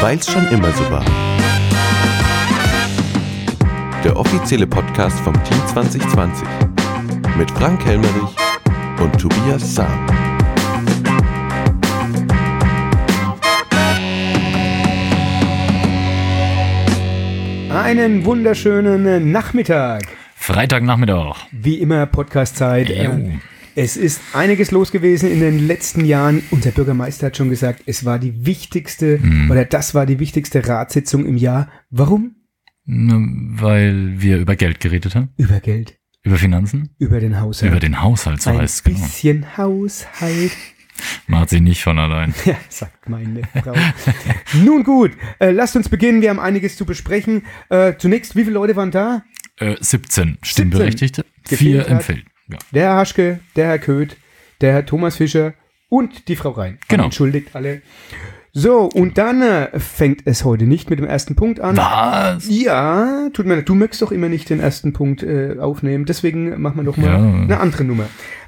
Weil's schon immer so war. Der offizielle Podcast vom Team 2020 mit Frank Helmerich und Tobias Sam. Einen wunderschönen Nachmittag. Freitagnachmittag. Wie immer Podcastzeit. Ähm, Es ist einiges los gewesen in den letzten Jahren. Unser Bürgermeister hat schon gesagt, es war die wichtigste Hm. oder das war die wichtigste Ratssitzung im Jahr. Warum? Weil wir über Geld geredet haben, Über Geld, über Finanzen, über den Haushalt. über den Haushalt, so Ein heißt es genau. bisschen Haushalt. Macht sie nicht von allein. Ja, sagt meine Frau. Nun gut, äh, lasst uns beginnen. Wir haben einiges zu besprechen. Äh, zunächst, wie viele Leute waren da? Äh, 17 Stimmberechtigte, Gefehlt vier hat. empfehlen. Ja. Der Herr Haschke, der Herr Köth, der Herr Thomas Fischer und die Frau Rhein. Genau. Entschuldigt alle. So, und dann äh, fängt es heute nicht mit dem ersten Punkt an. Was? Ja, tut mir leid. Du möchtest doch immer nicht den ersten Punkt äh, aufnehmen. Deswegen machen wir doch mal Ja. eine andere Nummer.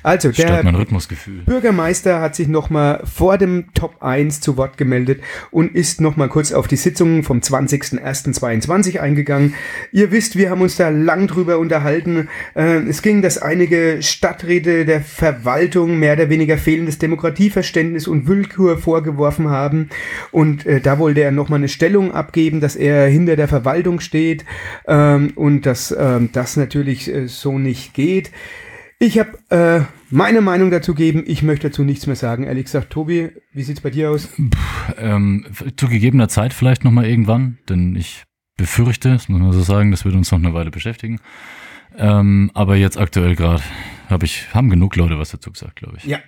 Also, der Stört mein Rhythmusgefühl. Bürgermeister hat sich nochmal vor dem Top 1 zu Wort gemeldet und ist nochmal kurz auf die Sitzung vom 20.01.22 eingegangen. Ihr wisst, wir haben uns da lang drüber unterhalten. Äh, es ging, dass einige Stadträte der Verwaltung mehr oder weniger fehlendes Demokratieverständnis und Willkür vorgeworfen haben. Und äh, da wollte er nochmal eine Stellung abgeben, dass er hinter der Verwaltung steht ähm, und dass ähm, das natürlich äh, so nicht geht. Ich habe äh, meine Meinung dazu geben. Ich möchte dazu nichts mehr sagen. Ehrlich gesagt, Tobi, wie sieht's bei dir aus? Ähm, zu gegebener Zeit vielleicht nochmal irgendwann, denn ich befürchte, das muss man so sagen, das wird uns noch eine Weile beschäftigen. Ähm, aber jetzt aktuell gerade hab ich, haben genug Leute was dazu gesagt, glaube ich. Ja.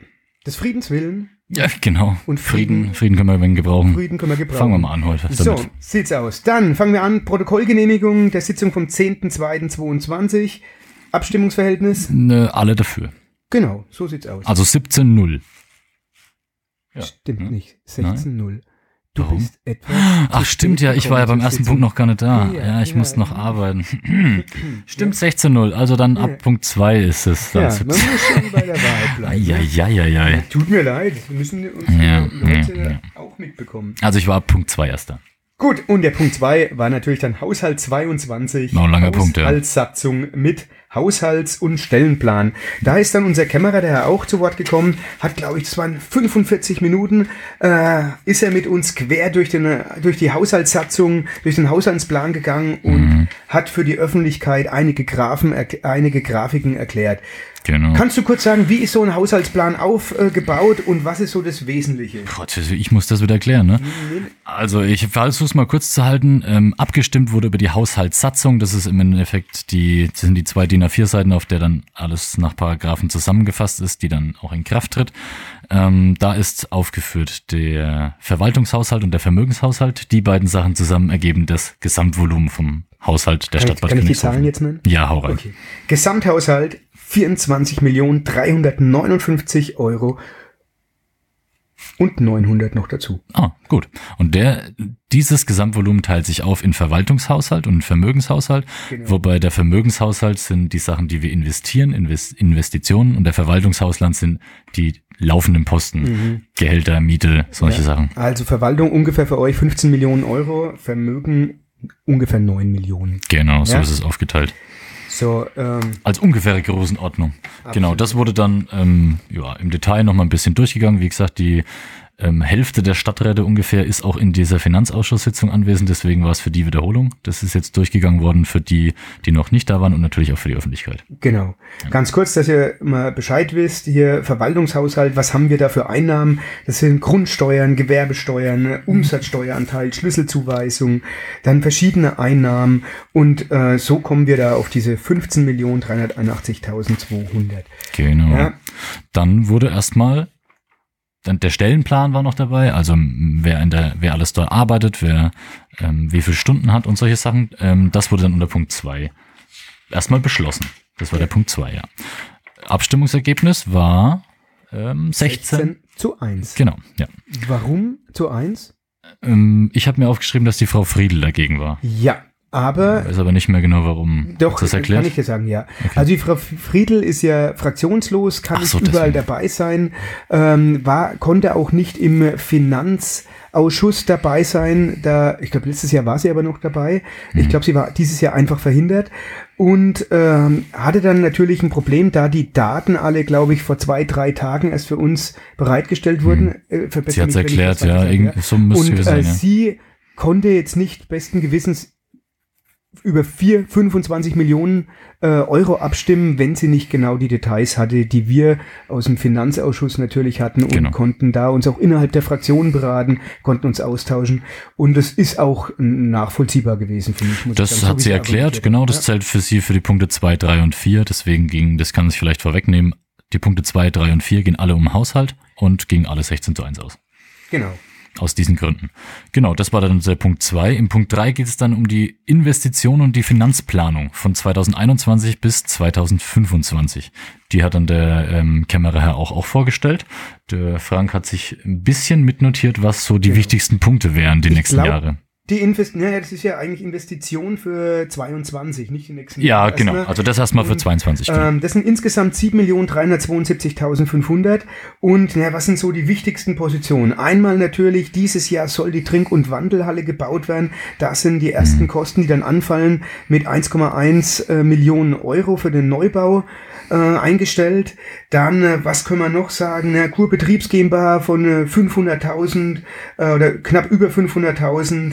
Des Friedens willen. Ja, genau. Und Frieden- Frieden, Frieden können wir wenig gebrauchen. Frieden können wir gebrauchen. Fangen wir mal an heute. So, damit. sieht's aus. Dann fangen wir an. Protokollgenehmigung der Sitzung vom 10.02.22. Abstimmungsverhältnis. Ne, alle dafür. Genau, so sieht's aus. Also 17-0. Ja. Stimmt Hm? nicht. 16.0 Du Warum? bist etwas. Ach, stimmt ja, ich war ja beim ersten. Punkt noch gar nicht da. Ja, Ja, ich ja, muss noch ja. arbeiten. Stimmt, 16-0. Also dann Ja. ab Punkt 2 ist es. Ja, Dann man muss schon bei der Wahrheit bleiben. ne? Eieieiei. Tut mir leid, wir müssen uns Ja, Leute ja, ja. auch mitbekommen. Also ich war ab Punkt 2 erst da. Gut, und der Punkt 2 war natürlich dann Haushalt 22. Noch ein langer Punkt, ja. Haushaltssatzung mit Haushalts- und Stellenplan. Da ist dann unser Kämmerer, der auch zu Wort gekommen, hat, glaube ich, das waren 45 Minuten, äh, ist er mit uns quer durch, den, durch die Haushaltssatzung, durch den Haushaltsplan gegangen und Mhm. hat für die Öffentlichkeit einige Graphen, erk- einige Grafiken erklärt. Genau. Kannst du kurz sagen, wie ist so ein Haushaltsplan aufgebaut und was ist so das Wesentliche? Gott, ich muss das wieder erklären, ne? Also ich versuche es mal kurz zu halten. Ähm, abgestimmt wurde über die Haushaltssatzung. Das ist im Endeffekt die, sind die zwei DIN A4 Seiten, auf der dann alles nach Paragraphen zusammengefasst ist, die dann auch in Kraft tritt. Ähm, da ist aufgeführt der Verwaltungshaushalt und der Vermögenshaushalt. Die beiden Sachen zusammen ergeben das Gesamtvolumen vom Haushalt der Kann, Stadt Bad kann ich die. Zahlen jetzt nennen? Ja, hau rein. Okay. Gesamthaushalt 24.359 Euro und 900 noch dazu. Ah, gut. Und der, dieses Gesamtvolumen teilt sich auf in Verwaltungshaushalt und Vermögenshaushalt, Genau. wobei der Vermögenshaushalt sind die Sachen, die wir investieren, Invest Investitionen und der Verwaltungshaushalt sind die laufenden Posten, Gehälter, Miete, solche Mhm. Ja. Sachen. Also Verwaltung ungefähr für euch 15 Millionen Euro, Vermögen ungefähr 9 Millionen. Genau, so Ja. ist es aufgeteilt. So, ähm, Als ungefähre Größenordnung. Genau, das wurde dann ähm, ja, im Detail nochmal ein bisschen durchgegangen. Wie gesagt, die ähm, Hälfte der Stadträte ungefähr ist auch in dieser Finanzausschusssitzung anwesend, deswegen war es für die Wiederholung. Das ist jetzt durchgegangen worden für die, die noch nicht da waren und natürlich auch für die Öffentlichkeit. genau. Ganz kurz, dass ihr mal Bescheid wisst, hier Verwaltungshaushalt, was haben wir da für Einnahmen? Das sind Grundsteuern, Gewerbesteuern, Umsatzsteueranteil, Schlüsselzuweisung, dann verschiedene Einnahmen und äh, so kommen wir da auf diese 15.381.200. Genau. Ja. Dann wurde erstmal, dann der Stellenplan war noch dabei, also wer in der, wer alles dort arbeitet, wer ähm, wie viele Stunden hat und solche Sachen. Ähm, das wurde dann unter Punkt 2 erstmal beschlossen. Das war der Punkt 2, ja. Abstimmungsergebnis war ähm, 16. 16 zu 1. Genau, ja. Warum zu 1? Ähm, ich habe mir aufgeschrieben, dass die Frau Friedel dagegen war. Ja, Aber. Ich weiß aber nicht mehr genau, warum. Doch, das erklärt? kann ich dir sagen, ja. Okay. Also die Frau Friedel ist ja fraktionslos, kann so, nicht überall deswegen. dabei sein, ähm, war, konnte auch nicht im Finanzausschuss dabei sein. Da, ich glaube, letztes Jahr war sie aber noch dabei. Mhm. Ich glaube, sie war dieses Jahr einfach verhindert und ähm, hatte dann natürlich ein Problem, da die Daten alle, glaube ich, vor zwei, drei Tagen erst für uns bereitgestellt wurden. Hm. Sie hat es erklärt, ja, irgendwie so müsste Und sein, äh, ja. sie konnte jetzt nicht besten Gewissens über vier, 25 Millionen äh, Euro abstimmen, wenn sie nicht genau die Details hatte, die wir aus dem Finanzausschuss natürlich hatten und genau. konnten da uns auch innerhalb der Fraktionen beraten, konnten uns austauschen und das ist auch nachvollziehbar gewesen für mich. das sagen, hat so sie erklärt, genau, das ja. zählt für sie für die Punkte zwei, drei und vier. deswegen ging, das kann sich vielleicht vorwegnehmen, die Punkte zwei, drei und vier gehen alle um Haushalt und gingen alle 16 zu 1 aus. Genau. Aus diesen Gründen. Genau, das war dann der Punkt zwei. Im Punkt drei geht es dann um die Investition und die Finanzplanung von 2021 bis 2025. Die hat dann der ähm, Kämmerer auch, auch vorgestellt. Der Frank hat sich ein bisschen mitnotiert, was so die genau. wichtigsten Punkte wären die ich nächsten glaub, Jahre. Die Invest naja, das ist ja eigentlich Investition für 22, nicht die nächsten Ja, Jahre. genau. Also das erstmal für 22. Genau. Ähm, das sind insgesamt 7.372.500. Und naja, was sind so die wichtigsten Positionen? Einmal natürlich, dieses Jahr soll die Trink- und Wandelhalle gebaut werden. Das sind die ersten mhm. Kosten, die dann anfallen mit 1,1 äh, Millionen Euro für den Neubau äh, eingestellt. Dann, äh, was können wir noch sagen? Na, Kurbetriebs GmbH von äh, 500.000 äh, oder knapp über 500.000.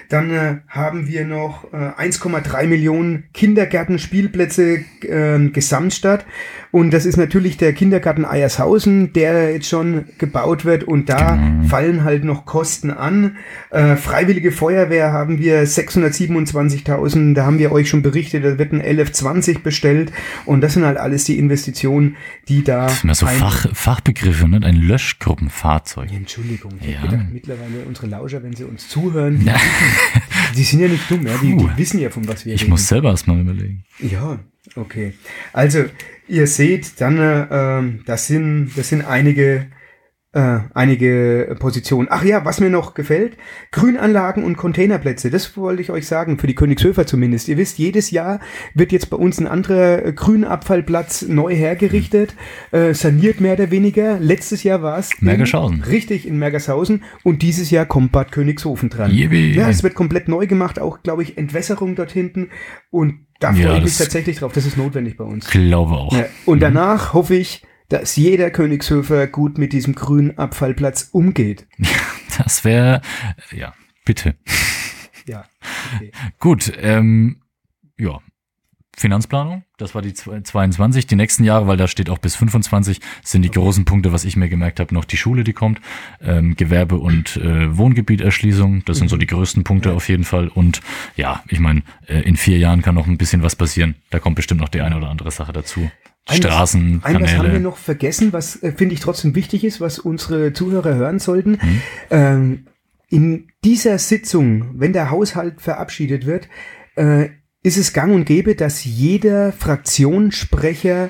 Dann äh, haben wir noch äh, 1,3 Millionen Kindergärtenspielplätze äh, Gesamtstadt. Und das ist natürlich der Kindergarten Eiershausen, der jetzt schon gebaut wird. Und da fallen halt noch Kosten an. Äh, Freiwillige Feuerwehr haben wir 627.000. Da haben wir euch schon berichtet, da wird ein LF20 bestellt. Und das sind halt alles die Investitionen, die da. Das sind ja so Fach, Fachbegriffe, ne? Ein Löschgruppenfahrzeug. Entschuldigung. Ich ja. gedacht, mittlerweile unsere Lauscher, wenn sie uns zuhören, ja. die sind ja nicht dumm, ja? Die, die wissen ja, von was wir ich reden. Ich muss selber erstmal überlegen. Ja, okay. Also, ihr seht dann, äh, das, sind, das sind einige, äh, einige Positionen. Ach ja, was mir noch gefällt, Grünanlagen und Containerplätze, das wollte ich euch sagen, für die Königshöfer zumindest. Ihr wisst, jedes Jahr wird jetzt bei uns ein anderer Grünabfallplatz neu hergerichtet, äh, saniert mehr oder weniger. Letztes Jahr war es Mergershausen. Richtig, in Mergershausen und dieses Jahr kommt Bad Königshofen dran. Yippie. Ja, es wird komplett neu gemacht, auch, glaube ich, Entwässerung dort hinten und da freue ja, ich mich tatsächlich drauf. Das ist notwendig bei uns. Glaube auch. Ja, und mhm. danach hoffe ich, dass jeder Königshöfer gut mit diesem grünen Abfallplatz umgeht. Das wäre, ja, bitte. Ja. Okay. Gut, ähm, ja, Finanzplanung, das war die 22. Die nächsten Jahre, weil da steht auch bis 25, sind die okay. großen Punkte, was ich mir gemerkt habe, noch die Schule, die kommt, ähm, Gewerbe- und äh, Wohngebieterschließung, das mhm. sind so mhm. die größten Punkte ja. auf jeden Fall. Und ja, ich meine, äh, in vier Jahren kann noch ein bisschen was passieren. Da kommt bestimmt noch die eine oder andere Sache dazu. Straßen. Eines haben wir noch vergessen, was äh, finde ich trotzdem wichtig ist, was unsere Zuhörer hören sollten. Mhm. Ähm, in dieser Sitzung, wenn der Haushalt verabschiedet wird, äh, ist es gang und gäbe, dass jeder Fraktionssprecher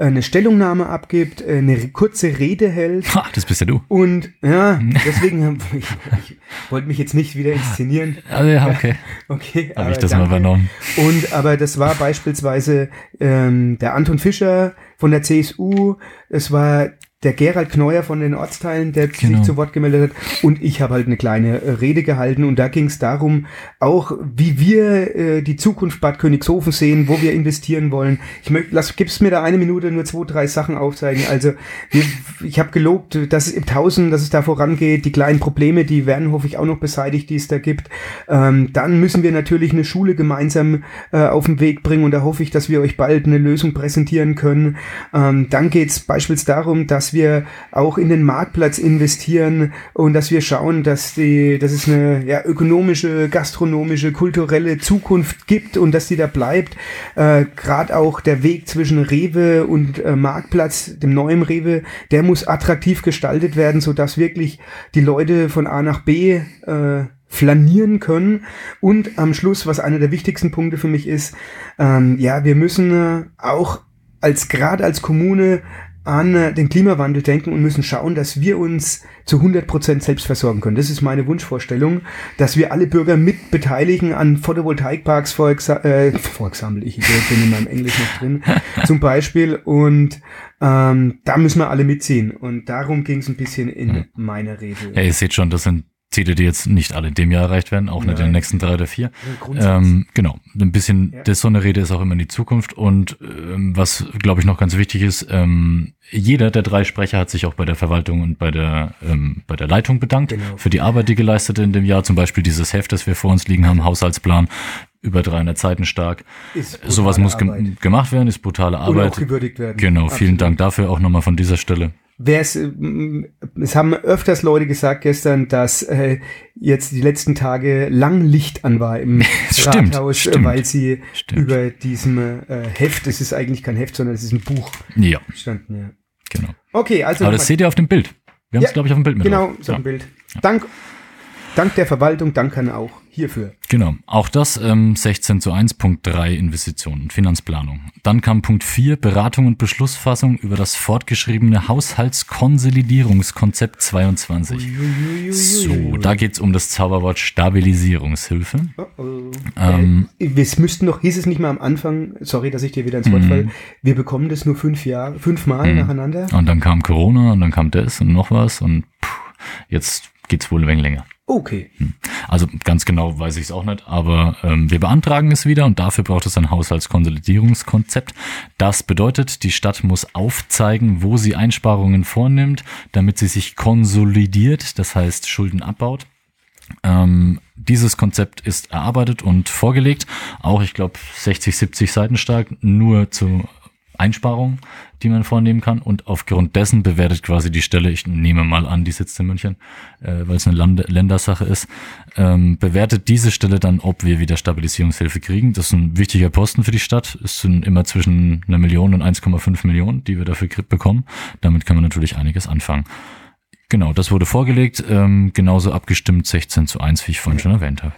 eine Stellungnahme abgibt, eine kurze Rede hält. Ha, das bist ja du. Und ja, deswegen ich, ich wollte mich jetzt nicht wieder inszenieren. Also ja, okay. okay. Habe ich das danke. mal übernommen. Und aber das war beispielsweise ähm, der Anton Fischer von der CSU. Es war der Gerald Kneuer von den Ortsteilen, der genau. sich zu Wort gemeldet hat. Und ich habe halt eine kleine äh, Rede gehalten. Und da ging es darum, auch wie wir äh, die Zukunft Bad Königshofen sehen, wo wir investieren wollen. Ich möchte, lass, gib's mir da eine Minute nur zwei, drei Sachen aufzeigen. Also wir, ich habe gelobt, dass es im Tausend, dass es da vorangeht. Die kleinen Probleme, die werden hoffe ich auch noch beseitigt, die es da gibt. Ähm, dann müssen wir natürlich eine Schule gemeinsam äh, auf den Weg bringen. Und da hoffe ich, dass wir euch bald eine Lösung präsentieren können. Ähm, dann geht es beispielsweise darum, dass wir auch in den Marktplatz investieren und dass wir schauen, dass die, dass es eine ja, ökonomische, gastronomische, kulturelle Zukunft gibt und dass die da bleibt. Äh, Gerade auch der Weg zwischen Rewe und äh, Marktplatz, dem neuen Rewe, der muss attraktiv gestaltet werden, so wirklich die Leute von A nach B äh, flanieren können. Und am Schluss, was einer der wichtigsten Punkte für mich ist, ähm, ja, wir müssen äh, auch als gerade als Kommune an äh, den Klimawandel denken und müssen schauen, dass wir uns zu 100 Prozent selbst versorgen können. Das ist meine Wunschvorstellung, dass wir alle Bürger mit beteiligen an Photovoltaikparks, vor, äh, Example, ich bin in meinem Englisch noch drin, zum Beispiel. Und ähm, da müssen wir alle mitziehen. Und darum ging es ein bisschen in hm. meiner Rede. Ja, ihr seht schon, das sind Ziele, die jetzt nicht alle in dem Jahr erreicht werden, auch Nein. nicht in den nächsten drei oder vier. Ähm, genau, ein bisschen ja. das so eine Rede ist auch immer in die Zukunft und ähm, was glaube ich noch ganz wichtig ist, ähm, jeder der drei Sprecher hat sich auch bei der Verwaltung und bei der ähm, bei der Leitung bedankt genau. für die Arbeit, die geleistet in dem Jahr. Zum Beispiel dieses Heft, das wir vor uns liegen haben, Haushaltsplan über 300 Seiten stark. Sowas muss ge gemacht werden, ist brutale Arbeit. Und auch gewürdigt werden. Genau, Absolut. vielen Dank dafür auch nochmal von dieser Stelle es, äh, es haben öfters Leute gesagt gestern, dass äh, jetzt die letzten Tage lang Licht an war im stimmt, Rathaus, äh, stimmt, weil sie stimmt. über diesem äh, Heft, es ist eigentlich kein Heft, sondern es ist ein Buch ja. standen. Ja. Genau. Okay, also. Aber das seht ihr auf dem Bild. Wir haben es, glaube ich, auf dem Bild mit. Genau, so ja. ein Bild. Dank, dank der Verwaltung, danke auch hierfür. Genau, auch das ähm, 16 zu 1, Punkt 3 Investitionen, Finanzplanung. Dann kam Punkt 4 Beratung und Beschlussfassung über das fortgeschriebene Haushaltskonsolidierungskonzept 22. Uiuiuiui. So, da geht's um das Zauberwort Stabilisierungshilfe. Oh oh. Ähm, äh, es müssten noch, hieß es nicht mal am Anfang, sorry, dass ich dir wieder ins Wort mhm. falle, wir bekommen das nur fünf Jahre, fünfmal mhm. nacheinander. Und dann kam Corona und dann kam das und noch was und pff, jetzt geht's wohl ein wenig länger. Okay. Hm. Also ganz genau weiß ich es auch nicht, aber ähm, wir beantragen es wieder und dafür braucht es ein Haushaltskonsolidierungskonzept. Das bedeutet, die Stadt muss aufzeigen, wo sie Einsparungen vornimmt, damit sie sich konsolidiert, das heißt Schulden abbaut. Ähm, dieses Konzept ist erarbeitet und vorgelegt, auch ich glaube 60, 70 Seiten stark, nur zu Einsparungen, die man vornehmen kann. Und aufgrund dessen bewertet quasi die Stelle, ich nehme mal an, die sitzt in München, äh, weil es eine Lande Ländersache ist, ähm, bewertet diese Stelle dann, ob wir wieder Stabilisierungshilfe kriegen. Das ist ein wichtiger Posten für die Stadt. Es sind immer zwischen einer Million und 1,5 Millionen, die wir dafür bekommen. Damit kann man natürlich einiges anfangen. Genau, das wurde vorgelegt, ähm, genauso abgestimmt 16 zu 1, wie ich vorhin schon erwähnt habe.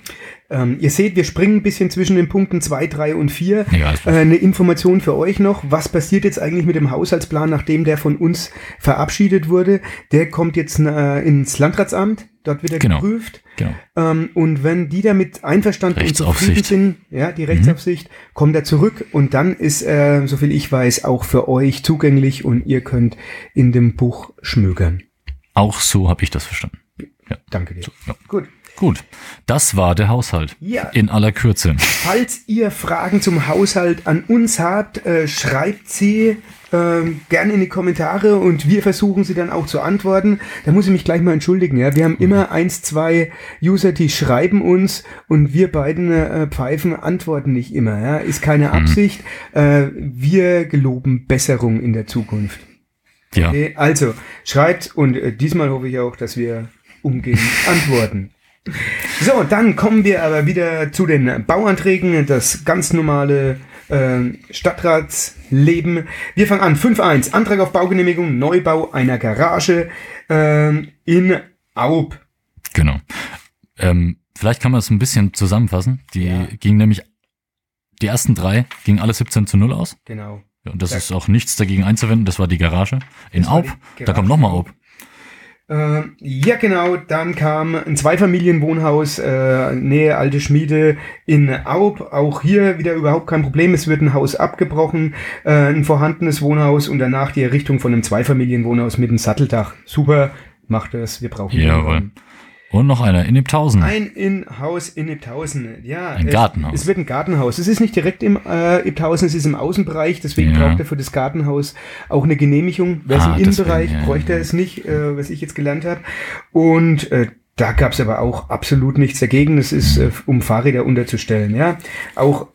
Ähm, ihr seht, wir springen ein bisschen zwischen den Punkten 2, 3 und 4. Ja, äh, eine Information für euch noch. Was passiert jetzt eigentlich mit dem Haushaltsplan, nachdem der von uns verabschiedet wurde? Der kommt jetzt äh, ins Landratsamt, dort wird er genau. geprüft. Genau. Ähm, und wenn die damit einverstanden und zufrieden sind, ja, die Rechtsaufsicht, mhm. kommt er zurück und dann ist er, soviel ich weiß, auch für euch zugänglich und ihr könnt in dem Buch schmögern. Auch so habe ich das verstanden. Ja. Danke dir. So, ja. Gut. Gut, das war der Haushalt. Ja. In aller Kürze. Falls ihr Fragen zum Haushalt an uns habt, äh, schreibt sie äh, gerne in die Kommentare und wir versuchen sie dann auch zu antworten. Da muss ich mich gleich mal entschuldigen. Ja, wir haben mhm. immer eins, zwei User, die schreiben uns und wir beiden äh, Pfeifen antworten nicht immer. Ja, ist keine mhm. Absicht. Mhm. Äh, wir geloben Besserung in der Zukunft. Ja. Okay, also schreibt und äh, diesmal hoffe ich auch, dass wir umgehend antworten. So, dann kommen wir aber wieder zu den Bauanträgen, das ganz normale äh, Stadtratsleben. Wir fangen an. 5.1. Antrag auf Baugenehmigung, Neubau einer Garage äh, in Aub. Genau. Ähm, vielleicht kann man es ein bisschen zusammenfassen. Die ja. ging nämlich, die ersten drei gingen alle 17 zu 0 aus. Genau. Ja, und das da ist auch nichts dagegen einzuwenden. Das war die Garage in Aub. Garage da kommt nochmal Aub. Äh, ja, genau. Dann kam ein Zweifamilienwohnhaus, äh, Nähe Alte Schmiede in Aub. Auch hier wieder überhaupt kein Problem. Es wird ein Haus abgebrochen, äh, ein vorhandenes Wohnhaus und danach die Errichtung von einem Zweifamilienwohnhaus mit einem Satteldach. Super, macht das. Wir brauchen Jawohl. Und noch einer in Iptausen. Ein In-Haus in Iptausen, ja. Ein es, Gartenhaus. Es wird ein Gartenhaus. Es ist nicht direkt im äh, Iptausen, es ist im Außenbereich, deswegen ja. braucht er für das Gartenhaus auch eine Genehmigung. Wer ah, im Innenbereich, ja, bräuchte er es nicht, äh, was ich jetzt gelernt habe. Und äh, da gab es aber auch absolut nichts dagegen. Es ist, äh, um Fahrräder unterzustellen, ja. Auch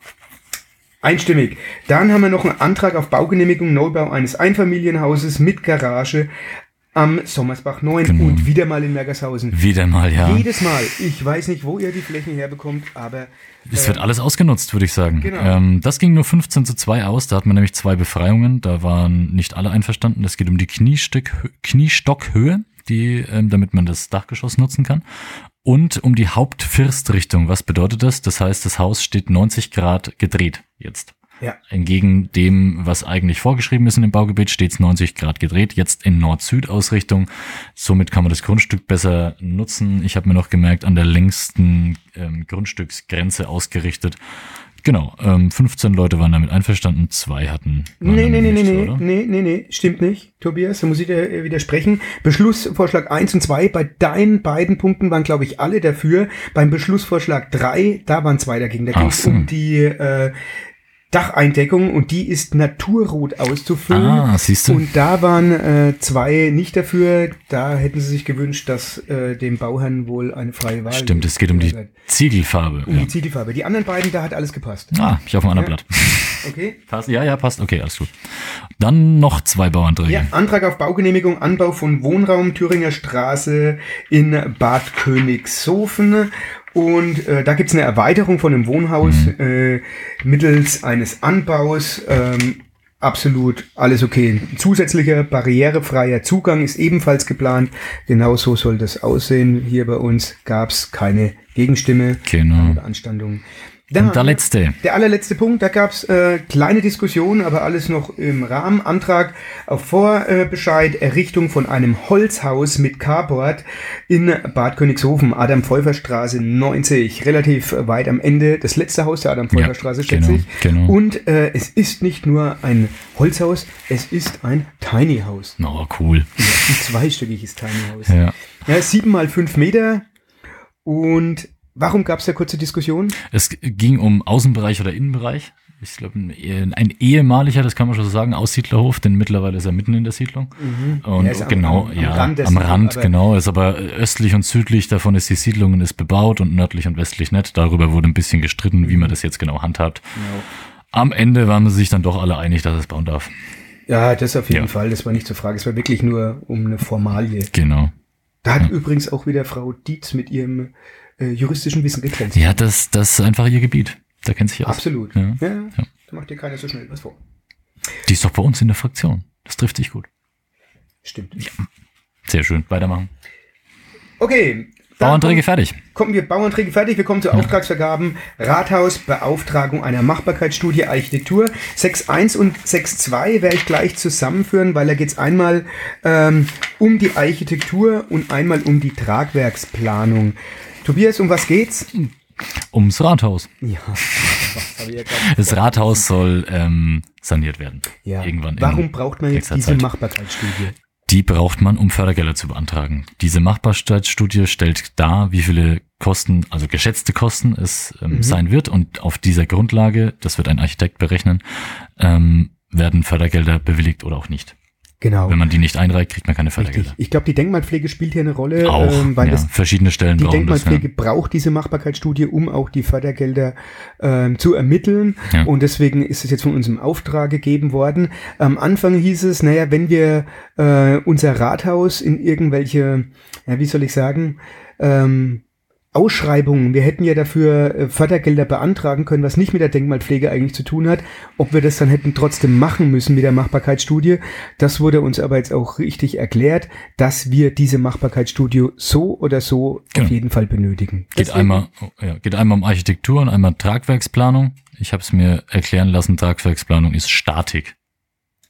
Einstimmig. Dann haben wir noch einen Antrag auf Baugenehmigung, Neubau eines Einfamilienhauses mit Garage am Sommersbach 9 genau. und wieder mal in Mergershausen. Wieder mal, ja. Jedes Mal. Ich weiß nicht, wo ihr die Flächen herbekommt, aber. Es äh, wird alles ausgenutzt, würde ich sagen. Genau. Ähm, das ging nur 15 zu 2 aus. Da hat man nämlich zwei Befreiungen. Da waren nicht alle einverstanden. Das geht um die Kniestück, Kniestockhöhe, die, ähm, damit man das Dachgeschoss nutzen kann. Und um die Hauptfirstrichtung. Was bedeutet das? Das heißt, das Haus steht 90 Grad gedreht jetzt. Ja. Entgegen dem, was eigentlich vorgeschrieben ist in dem Baugebiet, steht es 90 Grad gedreht, jetzt in Nord-Süd-Ausrichtung. Somit kann man das Grundstück besser nutzen. Ich habe mir noch gemerkt, an der längsten ähm, Grundstücksgrenze ausgerichtet. Genau, ähm, 15 Leute waren damit einverstanden, zwei hatten. Nee, nee, nee, nee, nee, nee, nee, nee, stimmt nicht, Tobias, da muss ich dir äh, widersprechen. Beschlussvorschlag 1 und 2, bei deinen beiden Punkten waren, glaube ich, alle dafür. Beim Beschlussvorschlag 3, da waren zwei dagegen. Da ging es so. um die äh, Dacheindeckung und die ist naturrot auszufüllen. Ah, siehst du? Und da waren äh, zwei nicht dafür. Da hätten sie sich gewünscht, dass äh, dem Bauherrn wohl eine freie Wahl Stimmt, es geht um die. Ziegelfarbe. um Ja. die Ziegelfarbe. Die anderen beiden, da hat alles gepasst. Ah, ich auf dem anderen Ja. Blatt. Okay. Passt. Ja, ja, passt. Okay, alles gut. Dann noch zwei Bauanträge. Ja, Antrag auf Baugenehmigung, Anbau von Wohnraum, Thüringer Straße in Bad Königshofen. Und äh, da gibt's eine Erweiterung von einem Wohnhaus äh, mittels eines Anbaus. Ähm, absolut alles okay. Zusätzlicher barrierefreier Zugang ist ebenfalls geplant. Genauso soll das aussehen. Hier bei uns gab's keine Gegenstimme, Genau. keine Beanstandung. Dann- Und der letzte. der allerletzte Punkt, da gab's äh, kleine Diskussionen, aber alles noch im Rahmen. Antrag auf Vorbescheid, Errichtung von einem Holzhaus mit Carport in Bad Königshofen, Adam-Pfeuffer-Straße 90, relativ weit am Ende. Das letzte Haus der Adam-Pfeuffer-Straße, Ja, schätze genau, ich. genau. Und äh, es ist nicht nur ein Holzhaus, es ist ein Tiny House. Oh, cool. Ja, ein zweistöckiges Tiny House. Ja. Ja, sieben mal fünf Meter. Und warum gab's da kurze Diskussion? Es ging um Außenbereich oder Innenbereich. Ich glaube, ein, ein ehemaliger, das kann man schon so sagen, Aussiedlerhof, denn mittlerweile ist er mitten in der Siedlung. Und Ja, am- genau, am- am ja, Rand der am Rand, genau. Ist aber östlich und südlich davon ist die Siedlung und ist bebaut und nördlich und westlich nicht. Darüber wurde ein bisschen gestritten, wie Mhm. man das jetzt genau handhabt. Am Ende waren sie sich dann doch alle einig, dass es bauen darf. Ja, das auf jeden Ja. Fall. Das war nicht zur Frage. Es war wirklich nur um eine Formalie. Genau. Da hat übrigens auch wieder Frau Dietz mit ihrem äh, juristischen Wissen geglänzt. Ja, das, das ist einfach ihr Gebiet. Da kennt sich aus. Absolut. Ja. Ja. Da macht dir keiner so schnell was vor. Die ist doch bei uns in der Fraktion. Das trifft sich gut. Stimmt. Sehr schön. Weitermachen. Okay. Bauanträge fertig. Kommen wir Bauanträge fertig. Wir kommen zu Auftragsvergaben. Rathaus, Beauftragung einer Machbarkeitsstudie Architektur. 6.1 und 6.2 werde ich gleich zusammenführen, weil da geht es einmal ähm, um die Architektur und einmal um die Tragwerksplanung. Tobias, um was geht's? Ums Rathaus. Ja, Das Rathaus soll ähm, saniert werden. Ja. Irgendwann. Warum braucht man jetzt diese. Machbarkeitsstudie? Die braucht man, um Fördergelder zu beantragen. Diese Machbarkeitsstudie stellt dar, wie viele Kosten, also geschätzte Kosten es ähm, Mhm. sein wird. Und auf dieser Grundlage, das wird ein Architekt berechnen, ähm, werden Fördergelder bewilligt oder auch nicht. Genau. Wenn man die nicht einreicht, kriegt man keine. Fördergelder. Ich glaube, die Denkmalpflege spielt hier eine Rolle, Auch, ähm, weil ja, das verschiedene Stellen Die brauchen das. Denkmalpflege Ja. braucht diese Machbarkeitsstudie, um auch die Fördergelder ähm, zu ermitteln. Ja. Und deswegen ist es jetzt von uns im Auftrag gegeben worden. Am Anfang hieß es, naja, wenn wir äh, unser Rathaus in irgendwelche, ja, wie soll ich sagen, ähm, Ausschreibungen, wir hätten ja dafür äh, Fördergelder beantragen können, was nicht mit der Denkmalpflege eigentlich zu tun hat, ob wir das dann hätten trotzdem machen müssen mit der Machbarkeitsstudie. Das wurde uns aber jetzt auch richtig erklärt, dass wir diese Machbarkeitsstudie so oder so Genau. auf jeden Fall benötigen. Geht Deswegen- einmal, oh, ja, geht einmal um Architektur und einmal Tragwerksplanung. Ich habe es mir erklären lassen, Tragwerksplanung ist Statik.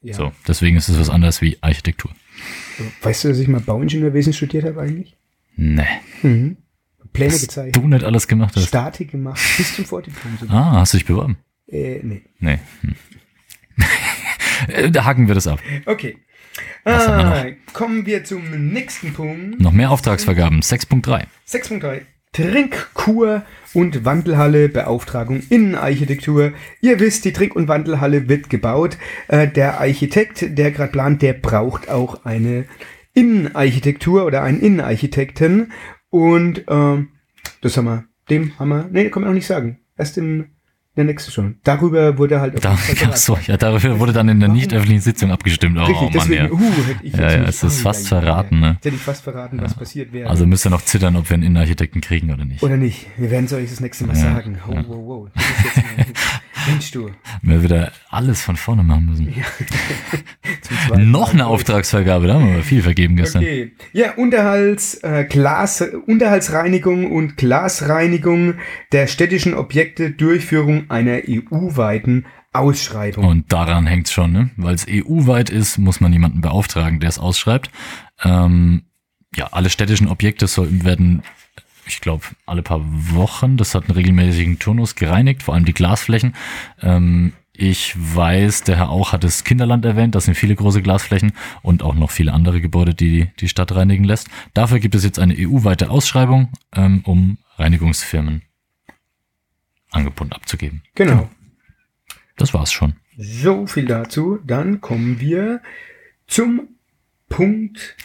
Ja. So, deswegen ist es was anderes wie Architektur. Weißt du, dass ich mal Bauingenieurwesen studiert habe eigentlich? Nee. Mhm. Pläne Was gezeichnet, du nicht alles gemacht hast. Statik gemacht, bis zum Vordiplom sogar. Ah, hast du dich beworben? Äh, nee. Nee. Hm. Da haken wir das ab. Okay. Haben wir Ah, kommen wir zum nächsten Punkt. Noch mehr Auftragsvergaben. 6.3. 6.3. Trinkkur und Wandelhalle, Beauftragung Innenarchitektur. Ihr wisst, die Trink- und Wandelhalle wird gebaut. Äh, der Architekt, der gerade plant, der braucht auch eine Innenarchitektur oder einen Innenarchitekten. Und ähm, das haben wir, dem haben wir, nee, kann man auch nicht sagen. Erst in der nächste schon. Darüber wurde halt Da, so, ja, darüber wurde dann in der nicht öffentlichen Sitzung abgestimmt. Oh, Richtig, Mann, deswegen, ja. uh, ich Ja, ja, es ist oh, fast ja, ja, verraten, ja. ne? Hätte ich fast verraten, was passiert wäre. Also müsst ihr noch zittern, ob wir einen Innenarchitekten kriegen oder nicht. Oder nicht? Wir werden es euch das nächste Mal Ja, sagen. Oh, ja. wow, wow. Mensch, du. Wir wieder alles von vorne machen müssen. Zweiten Noch eine. Auftragsvergabe, da haben wir viel vergeben gestern. Okay. Ja, Unterhalts, äh, Glas, Unterhaltsreinigung und Glasreinigung der städtischen Objekte, Durchführung einer EU-weiten Ausschreibung. Und daran hängt's schon, ne? Weil es EU-weit ist, muss man jemanden beauftragen, der es ausschreibt. Ähm, ja, alle städtischen Objekte soll, werden, ich glaube, alle paar Wochen, das hat einen regelmäßigen Turnus gereinigt, vor allem die Glasflächen. Ähm, ich weiß, der Herr auch hat das Kinderland erwähnt, das sind viele große Glasflächen und auch noch viele andere Gebäude, die die Stadt reinigen lässt. Dafür gibt es jetzt eine EU-weite Ausschreibung, ähm, um Reinigungsfirmen Angebot abzugeben. Genau. Das war's schon. So viel dazu. Dann kommen wir zum Punkt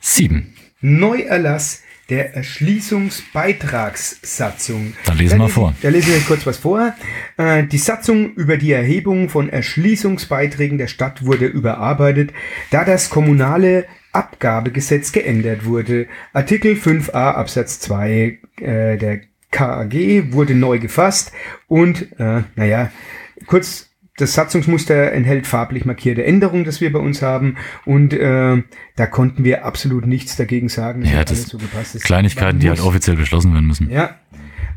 Sieben. Neuerlass der Erschließungsbeitragssatzung. Dann lesen wir vor. Da lese ich euch kurz was vor. Äh, Die Satzung über die Erhebung von Erschließungsbeiträgen der Stadt wurde überarbeitet, da das kommunale Abgabegesetz geändert wurde. Artikel 5a Absatz 2 äh, der KAG wurde neu gefasst und, äh, naja, kurz das Satzungsmuster enthält farblich markierte Änderungen, das wir bei uns haben. Und äh, da konnten wir absolut nichts dagegen sagen. Ja, das so Kleinigkeiten, die halt offiziell beschlossen werden müssen. Ja,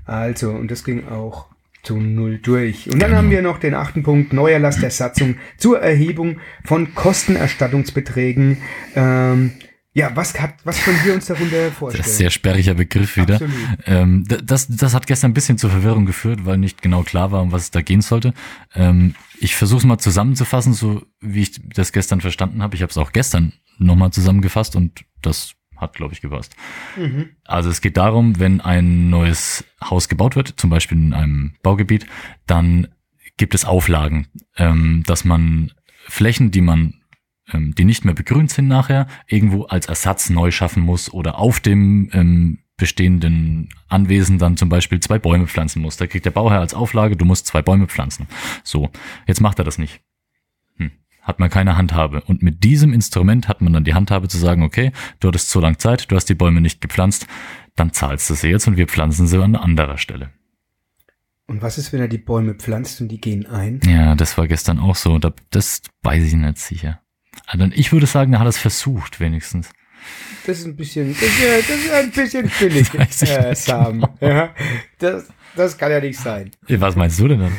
also, und das ging auch zu null durch. Und dann Genau. haben wir noch den achten Punkt, Neuerlass der Satzung zur Erhebung von Kostenerstattungsbeträgen. Ähm, ja, was, hat, was können wir uns darunter Das vorstellen? ist ein sehr sperriger Begriff wieder. Ähm, das, das hat gestern ein bisschen zur Verwirrung geführt, weil nicht genau klar war, um was es da gehen sollte. Ähm, ich versuche es mal zusammenzufassen, so wie ich das gestern verstanden habe. Ich habe es auch gestern nochmal zusammengefasst und das hat, glaube ich, gepasst. Mhm. Also es geht darum, wenn ein neues Haus gebaut wird, zum Beispiel in einem Baugebiet, dann gibt es Auflagen, ähm, dass man Flächen, die man ähm, die nicht mehr begrünt sind nachher, irgendwo als Ersatz neu schaffen muss oder auf dem ähm, bestehenden Anwesen dann zum Beispiel zwei Bäume pflanzen muss. Da kriegt der Bauherr als Auflage, du musst zwei Bäume pflanzen. So, jetzt macht er das nicht. Hm. Hat man keine Handhabe. Und mit diesem Instrument hat man dann die Handhabe zu sagen, okay, du hattest so lange Zeit, du hast die Bäume nicht gepflanzt, dann zahlst du sie jetzt und wir pflanzen sie an anderer Stelle. Und was ist, wenn er die Bäume pflanzt und die gehen ein? Ja, das war gestern auch so. Da- Das weiß ich nicht sicher. Also ich würde sagen, er hat es versucht, wenigstens. Das ist ein bisschen, das ist, ja- das ist ein bisschen billig, äh, Sam. Ja, das, das kann ja nicht sein. Was meinst du denn dann?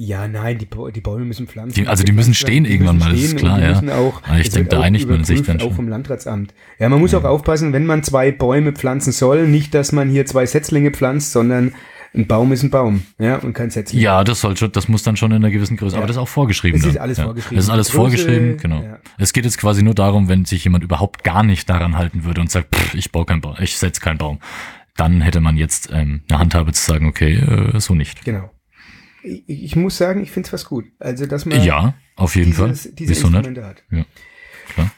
Ja, nein, die, die Bäume müssen pflanzen. Die- also die müssen stehen Die irgendwann müssen mal, das ist stehen klar, ja. Müssen auch, Aber ich denke, da einigt man sich dann schon. Auch vom Landratsamt. Ja, man muss auch aufpassen, wenn man zwei Bäume pflanzen soll, nicht, dass man hier zwei Setzlinge pflanzt, sondern ein Baum ist ein Baum, ja, und kein Setzling. Ja, das soll schon, das muss dann schon in einer gewissen Größe, Ja. aber das ist auch vorgeschrieben. Es ist alles ja. vorgeschrieben. Das ist alles Größe, vorgeschrieben, genau. ja. Es geht jetzt quasi nur darum, wenn sich jemand überhaupt gar nicht daran halten würde und sagt, pff, ich baue keinen Baum, ich setze keinen Baum, dann hätte man jetzt ähm, eine Handhabe zu sagen, okay, äh, so nicht. Genau. Ich, ich muss sagen, ich finde es was gut. Also, dass man Ja, auf jeden Fall. dieses, diese Wieso nicht? Instrumente hat. Ja, klar.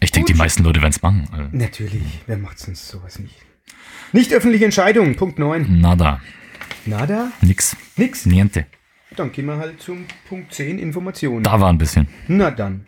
Ich denke, die meisten Leute werden es machen. Also, Natürlich, wer macht sonst sowas nicht? Nicht öffentliche Entscheidung, Punkt 9. nada, Nada? nix, Nix? niente. Dann gehen wir halt zum Punkt 10, Informationen. Da war ein bisschen. Na dann.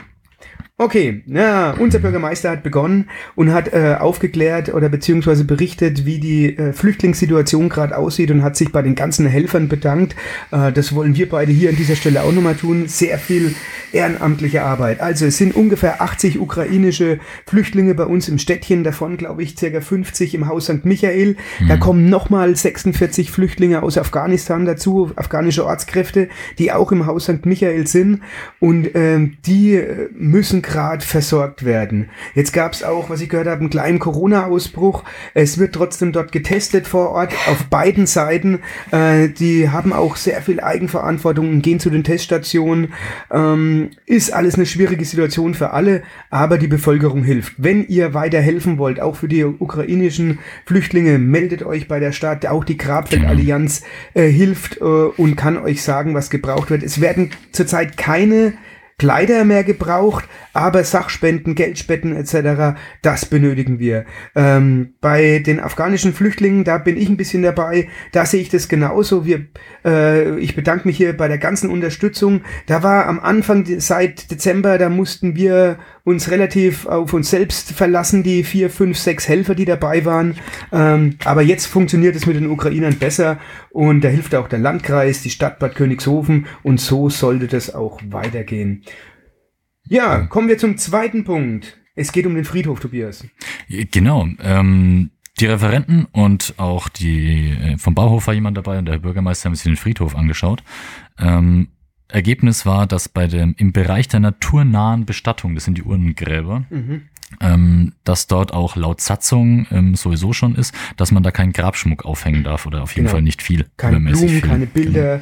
Okay, na, unser Bürgermeister hat begonnen und hat äh, aufgeklärt oder beziehungsweise berichtet, wie die äh, Flüchtlingssituation gerade aussieht und hat sich bei den ganzen Helfern bedankt. Äh, das wollen wir beide hier an dieser Stelle auch nochmal tun. Sehr viel ehrenamtliche Arbeit. Also es sind ungefähr 80 ukrainische Flüchtlinge bei uns im Städtchen, davon glaube ich circa 50 im Haus St. Michael. Da kommen nochmal 46 Flüchtlinge aus Afghanistan dazu, afghanische Ortskräfte, die auch im Haus St. Michael sind und ähm, die äh, müssen gerade versorgt werden. Jetzt gab es auch, was ich gehört habe, einen kleinen Corona-Ausbruch. Es wird trotzdem dort getestet vor Ort auf beiden Seiten. Äh, die haben auch sehr viel Eigenverantwortung und gehen zu den Teststationen. Ähm, ist alles eine schwierige Situation für alle, aber die Bevölkerung hilft. Wenn ihr weiter helfen wollt, auch für die ukrainischen Flüchtlinge, meldet euch bei der Stadt. Auch die Grabfeld-Allianz äh, hilft äh, und kann euch sagen, was gebraucht wird. Es werden zurzeit keine Kleider mehr gebraucht, aber Sachspenden, Geldspenden etc., das benötigen wir. Ähm, bei den afghanischen Flüchtlingen, da bin ich ein bisschen dabei, da sehe ich das genauso. Wir, äh, ich bedanke mich hier bei der ganzen Unterstützung. Da war am Anfang seit Dezember, da mussten wir uns relativ auf uns selbst verlassen, die vier, fünf, sechs Helfer, die dabei waren. Ähm, aber jetzt funktioniert es mit den Ukrainern besser und da hilft auch der Landkreis, die Stadt Bad Königshofen und so sollte das auch weitergehen. Ja, kommen wir zum zweiten Punkt. Es geht um den Friedhof, Tobias. Genau. Ähm, die Referenten und auch die äh, vom Bauhof war jemand dabei und der Bürgermeister haben sich den Friedhof angeschaut. Ähm, Ergebnis war, dass bei dem, im Bereich der naturnahen Bestattung, das sind die Urnengräber, Mhm. ähm, dass dort auch laut Satzung ähm, sowieso schon ist, dass man da keinen Grabschmuck aufhängen darf oder auf jeden Genau. Fall nicht viel. Keine Blumen, viel. keine Bilder. äh,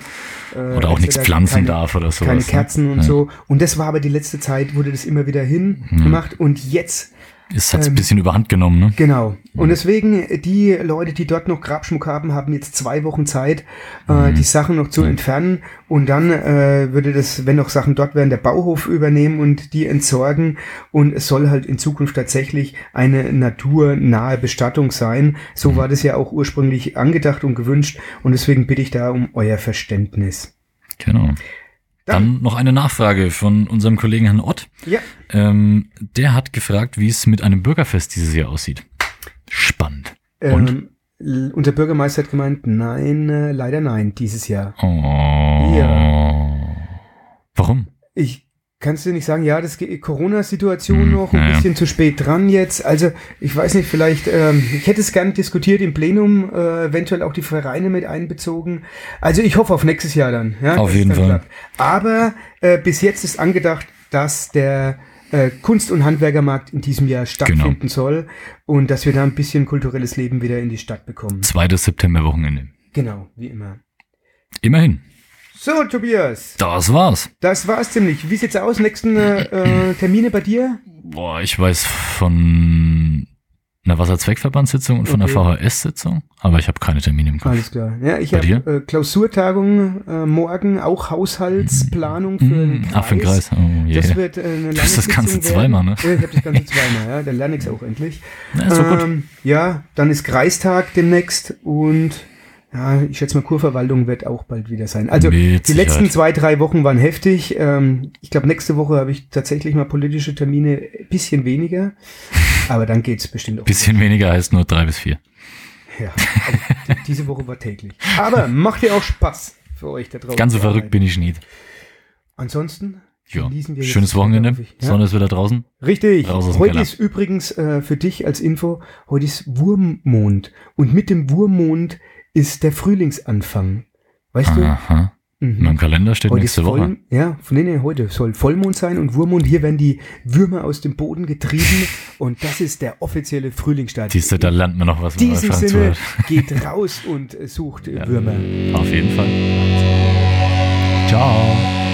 Genau. Oder auch nichts pflanzen keine, darf oder sowas. Keine ne? Kerzen und Ja. so. Und das war aber die letzte Zeit, wurde das immer wieder hin gemacht. Und jetzt Es hat Ähm, ein bisschen überhand genommen, ne? Genau. Und deswegen, die Leute, die dort noch Grabschmuck haben, haben jetzt zwei Wochen Zeit, äh, die Sachen noch zu entfernen. Und dann äh, würde das, wenn noch Sachen dort wären, der Bauhof übernehmen und die entsorgen. Und es soll halt in Zukunft tatsächlich eine naturnahe Bestattung sein. So war das ja auch ursprünglich angedacht und gewünscht. Und deswegen bitte ich da um euer Verständnis. Genau. Dann noch eine Nachfrage von unserem Kollegen Herrn Ott. Ja. Ähm, der hat gefragt, wie es mit einem Bürgerfest dieses Jahr aussieht. Spannend. Und? Ähm, l- unser Bürgermeister hat gemeint, nein, äh, leider nein, dieses Jahr. Oh. Ja. Warum? Ich kannst du nicht sagen, ja, das Corona-Situation Hm, noch, ein bisschen zu spät dran jetzt. Also ich weiß nicht, vielleicht, ähm, ich hätte es gern diskutiert im Plenum, äh, eventuell auch die Vereine mit einbezogen. Also ich hoffe auf nächstes Jahr dann. Ja, Auf jeden Fall. klappt. Aber äh, bis jetzt ist angedacht, dass der äh, Kunst- und Handwerkermarkt in diesem Jahr stattfinden Genau. soll und dass wir da ein bisschen kulturelles Leben wieder in die Stadt bekommen. Zweites Septemberwochenende. Genau, wie immer. Immerhin. So, Tobias, Das war's. das war's ziemlich. Wie sieht's aus? Nächsten äh, äh, Termine bei dir? Boah, ich weiß von einer Wasserzweckverbandssitzung und von Okay. einer VHS-Sitzung, aber ich habe keine Termine im Kopf. Alles klar. Ja, ich habe äh, Klausurtagung äh, morgen, auch Haushaltsplanung für den Mm, Kreis. Ach, für den Kreis. Oh, je. Das wird äh, eine lange Du hast das Ganze zweimal, ne? Ja, ich habe das Ganze zweimal, ja. Dann lerne ich es auch endlich. Ja, ist doch gut. Ähm, ja, dann ist Kreistag demnächst und ja, ich schätze mal, Kurverwaltung wird auch bald wieder sein. Also Mit die letzten Sicherheit. zwei, drei Wochen waren heftig. Ähm, ich glaube, nächste Woche habe ich tatsächlich mal politische Termine, ein bisschen weniger. Aber dann geht's bestimmt auch. Bisschen weniger heißt nur drei bis vier. Ja, also die- diese Woche war täglich. Aber macht ja auch Spaß für euch da draußen. Ganz so verrückt bin ich nicht. Ansonsten Ja. Schönes Wochenende. ich. Ja. Sonne ist wieder draußen. Richtig. Raus Heute ist übrigens äh, für dich als Info, heute ist Wurmmond. Und mit dem Wurmmond ist der Frühlingsanfang. Weißt Aha. du? In Mhm. meinem Kalender steht Heute nächste ist Woche. Voll, ja, nee, nee, heute soll Vollmond sein und Wurmmond. Hier werden die Würmer aus dem Boden getrieben und das ist der offizielle Frühlingsstart. Siehst du, da lernt man noch was. In diesem Sinne geht raus und sucht äh, Würmer. Auf jeden Fall. Ciao.